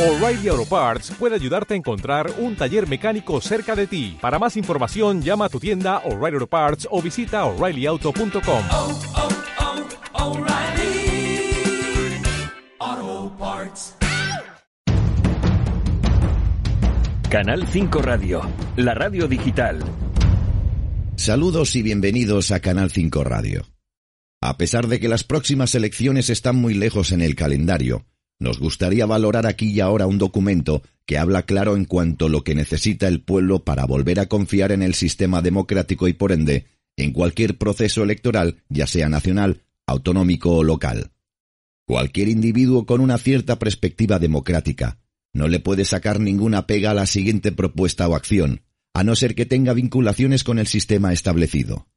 O'Reilly Auto Parts puede ayudarte a encontrar un taller mecánico cerca de ti. Para más información, llama a tu tienda O'Reilly Auto Parts o visita oreillyauto.com. oh, oh, Parts. Canal 5 Radio, la radio digital. Saludos y bienvenidos a Canal 5 Radio. A pesar de que las próximas elecciones están muy lejos en el calendario, nos gustaría valorar aquí y ahora un documento que habla claro en cuanto a lo que necesita el pueblo para volver a confiar en el sistema democrático y por ende en cualquier proceso electoral, ya sea nacional, autonómico o local. Cualquier individuo con una cierta perspectiva democrática no le puede sacar ninguna pega a la siguiente propuesta o acción, a no ser que tenga vinculaciones con el sistema establecido.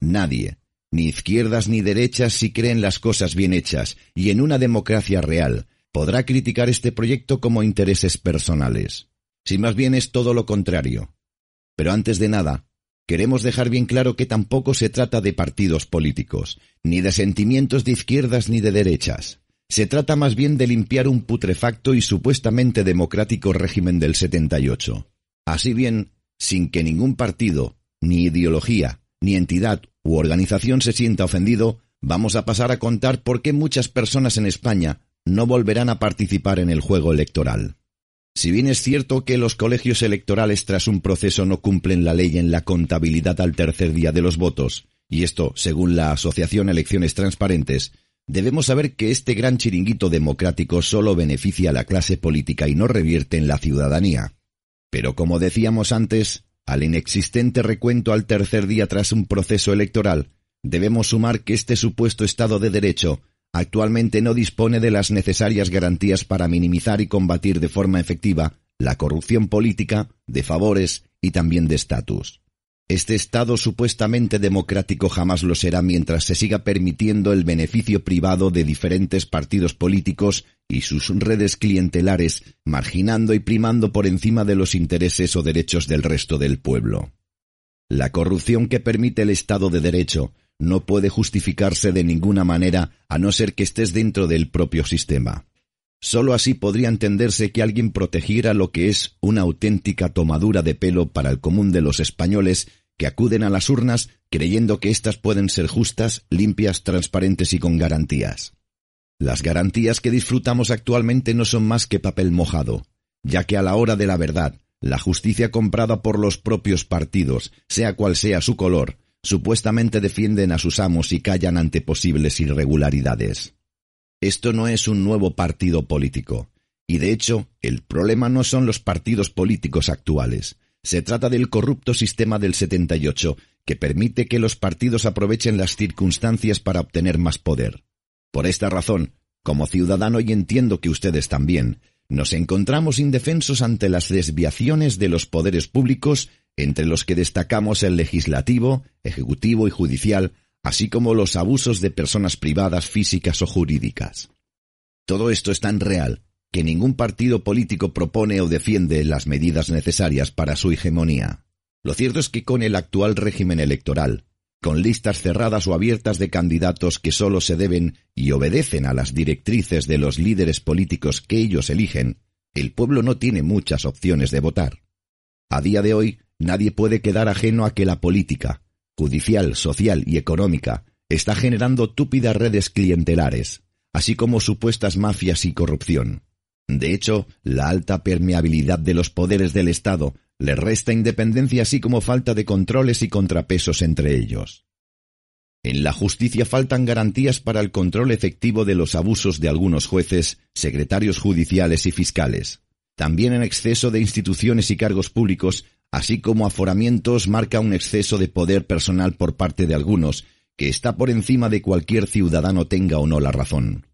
Nadie, ni izquierdas ni derechas si creen las cosas bien hechas y en una democracia real, podrá criticar este proyecto como intereses personales. Si más bien es todo lo contrario. Pero antes de nada, queremos dejar bien claro que tampoco se trata de partidos políticos, ni de sentimientos de izquierdas ni de derechas. Se trata más bien de limpiar un putrefacto y supuestamente democrático régimen del 78. Así bien, sin que ningún partido, ni ideología, ni entidad u organización se sienta ofendido, vamos a pasar a contar por qué muchas personas en España no volverán a participar en el juego electoral. Si bien es cierto que los colegios electorales tras un proceso no cumplen la ley en la contabilidad al tercer día de los votos, y esto según la Asociación Elecciones Transparentes, debemos saber que este gran chiringuito democrático solo beneficia a la clase política y no revierte en la ciudadanía. Pero como decíamos antes, al inexistente recuento al tercer día tras un proceso electoral, debemos sumar que este supuesto Estado de Derecho actualmente no dispone de las necesarias garantías para minimizar y combatir de forma efectiva la corrupción política, de favores y también de estatus. Este Estado supuestamente democrático jamás lo será mientras se siga permitiendo el beneficio privado de diferentes partidos políticos y sus redes clientelares, marginando y primando por encima de los intereses o derechos del resto del pueblo. La corrupción que permite el Estado de Derecho no puede justificarse de ninguna manera a no ser que estés dentro del propio sistema. Solo así podría entenderse que alguien protegiera lo que es una auténtica tomadura de pelo para el común de los españoles que acuden a las urnas creyendo que éstas pueden ser justas, limpias, transparentes y con garantías. Las garantías que disfrutamos actualmente no son más que papel mojado, ya que a la hora de la verdad, la justicia comprada por los propios partidos, sea cual sea su color, supuestamente defienden a sus amos y callan ante posibles irregularidades. Esto no es un nuevo partido político, y de hecho, el problema no son los partidos políticos actuales, se trata del corrupto sistema del 78, que permite que los partidos aprovechen las circunstancias para obtener más poder. Por esta razón, como ciudadano y entiendo que ustedes también, nos encontramos indefensos ante las desviaciones de los poderes públicos entre los que destacamos el legislativo, ejecutivo y judicial, así como los abusos de personas privadas físicas o jurídicas. Todo esto es tan real que ningún partido político propone o defiende las medidas necesarias para su hegemonía. Lo cierto es que con el actual régimen electoral, con listas cerradas o abiertas de candidatos que solo se deben y obedecen a las directrices de los líderes políticos que ellos eligen, el pueblo no tiene muchas opciones de votar. A día de hoy, nadie puede quedar ajeno a que la política, judicial, social y económica, está generando túpidas redes clientelares, así como supuestas mafias y corrupción. De hecho, la alta permeabilidad de los poderes del Estado le resta independencia así como falta de controles y contrapesos entre ellos. En la justicia faltan garantías para el control efectivo de los abusos de algunos jueces, secretarios judiciales y fiscales. También en exceso de instituciones y cargos públicos, así como aforamientos, marca un exceso de poder personal por parte de algunos, que está por encima de cualquier ciudadano tenga o no la razón.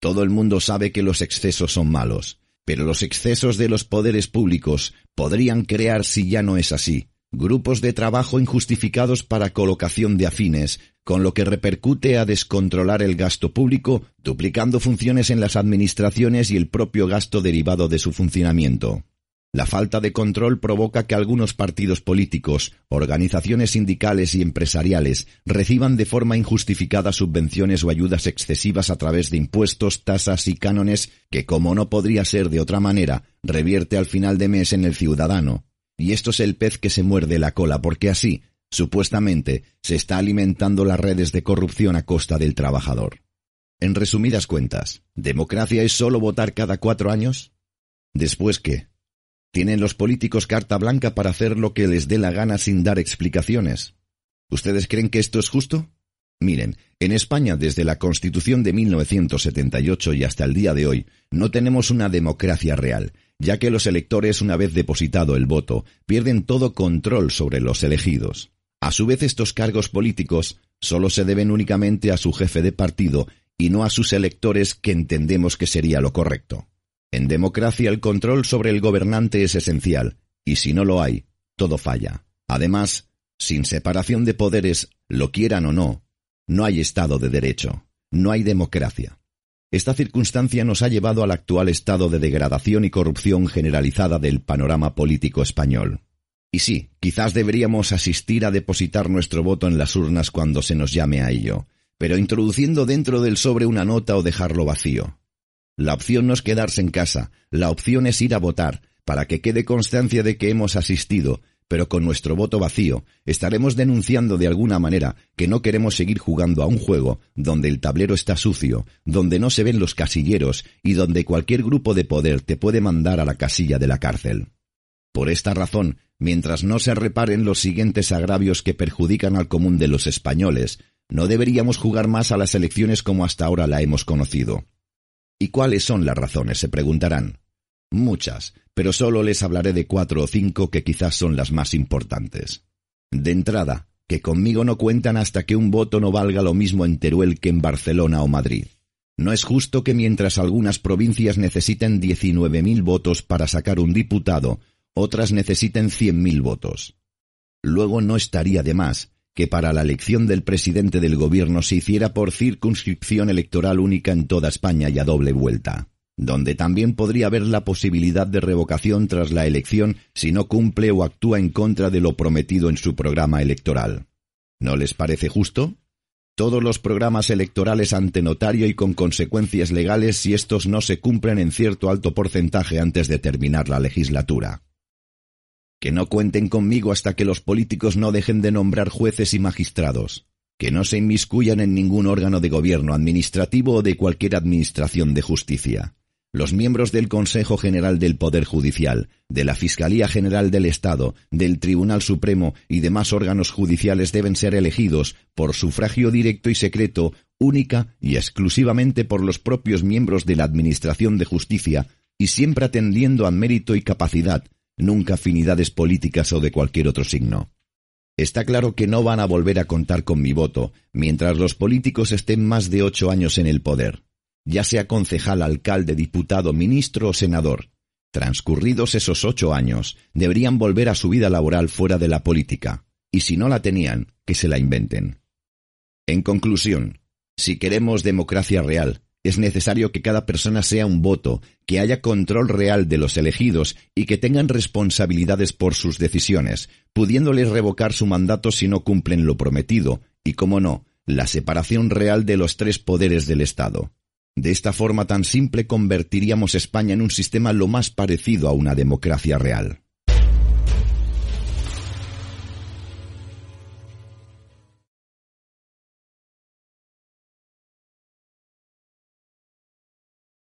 Todo el mundo sabe que los excesos son malos, pero los excesos de los poderes públicos podrían crear, si ya no es así, grupos de trabajo injustificados para colocación de afines, con lo que repercute a descontrolar el gasto público, duplicando funciones en las administraciones y el propio gasto derivado de su funcionamiento. La falta de control provoca que algunos partidos políticos, organizaciones sindicales y empresariales reciban de forma injustificada subvenciones o ayudas excesivas a través de impuestos, tasas y cánones que, como no podría ser de otra manera, revierte al final de mes en el ciudadano. Y esto es el pez que se muerde la cola, porque así, supuestamente, se está alimentando las redes de corrupción a costa del trabajador. En resumidas cuentas, ¿democracia es solo votar cada cuatro años? Después qué? ¿Tienen los políticos carta blanca para hacer lo que les dé la gana sin dar explicaciones? ¿Ustedes creen que esto es justo? Miren, en España desde la Constitución de 1978 y hasta el día de hoy no tenemos una democracia real, ya que los electores, una vez depositado el voto, pierden todo control sobre los elegidos. A su vez, estos cargos políticos solo se deben únicamente a su jefe de partido y no a sus electores que entendemos que sería lo correcto. En democracia el control sobre el gobernante es esencial, y si no lo hay, todo falla. Además, sin separación de poderes, lo quieran o no, no hay Estado de Derecho, no hay democracia. Esta circunstancia nos ha llevado al actual estado de degradación y corrupción generalizada del panorama político español. Y sí, quizás deberíamos asistir a depositar nuestro voto en las urnas cuando se nos llame a ello, pero introduciendo dentro del sobre una nota o dejarlo vacío. La opción no es quedarse en casa, la opción es ir a votar, para que quede constancia de que hemos asistido, pero con nuestro voto vacío estaremos denunciando de alguna manera que no queremos seguir jugando a un juego donde el tablero está sucio, donde no se ven los casilleros y donde cualquier grupo de poder te puede mandar a la casilla de la cárcel. Por esta razón, mientras no se reparen los siguientes agravios que perjudican al común de los españoles, no deberíamos jugar más a las elecciones como hasta ahora la hemos conocido. ¿Y cuáles son las razones? se preguntarán. Muchas, pero solo les hablaré de cuatro o cinco que quizás son las más importantes. De entrada, que conmigo no cuentan hasta que un voto no valga lo mismo en Teruel que en Barcelona o Madrid. No es justo que mientras algunas provincias necesiten 19.000 votos para sacar un diputado, otras necesiten 100.000 votos. Luego no estaría de más que para la elección del presidente del gobierno se hiciera por circunscripción electoral única en toda España y a doble vuelta, donde también podría haber la posibilidad de revocación tras la elección si no cumple o actúa en contra de lo prometido en su programa electoral. ¿No les parece justo? Todos los programas electorales ante notario y con consecuencias legales si estos no se cumplen en cierto alto porcentaje antes de terminar la legislatura que no cuenten conmigo hasta que los políticos no dejen de nombrar jueces y magistrados, que no se inmiscuyan en ningún órgano de gobierno administrativo o de cualquier administración de justicia. Los miembros del Consejo General del Poder Judicial, de la Fiscalía General del Estado, del Tribunal Supremo y demás órganos judiciales deben ser elegidos por sufragio directo y secreto, única y exclusivamente por los propios miembros de la Administración de Justicia, y siempre atendiendo a mérito y capacidad, nunca afinidades políticas o de cualquier otro signo. Está claro que no van a volver a contar con mi voto mientras los políticos estén más de ocho años en el poder, ya sea concejal, alcalde, diputado, ministro o senador. Transcurridos esos ocho años, deberían volver a su vida laboral fuera de la política, y si no la tenían, que se la inventen. En conclusión, si queremos democracia real, es necesario que cada persona sea un voto, que haya control real de los elegidos y que tengan responsabilidades por sus decisiones, pudiéndoles revocar su mandato si no cumplen lo prometido, y, como no, la separación real de los tres poderes del Estado. De esta forma tan simple convertiríamos España en un sistema lo más parecido a una democracia real.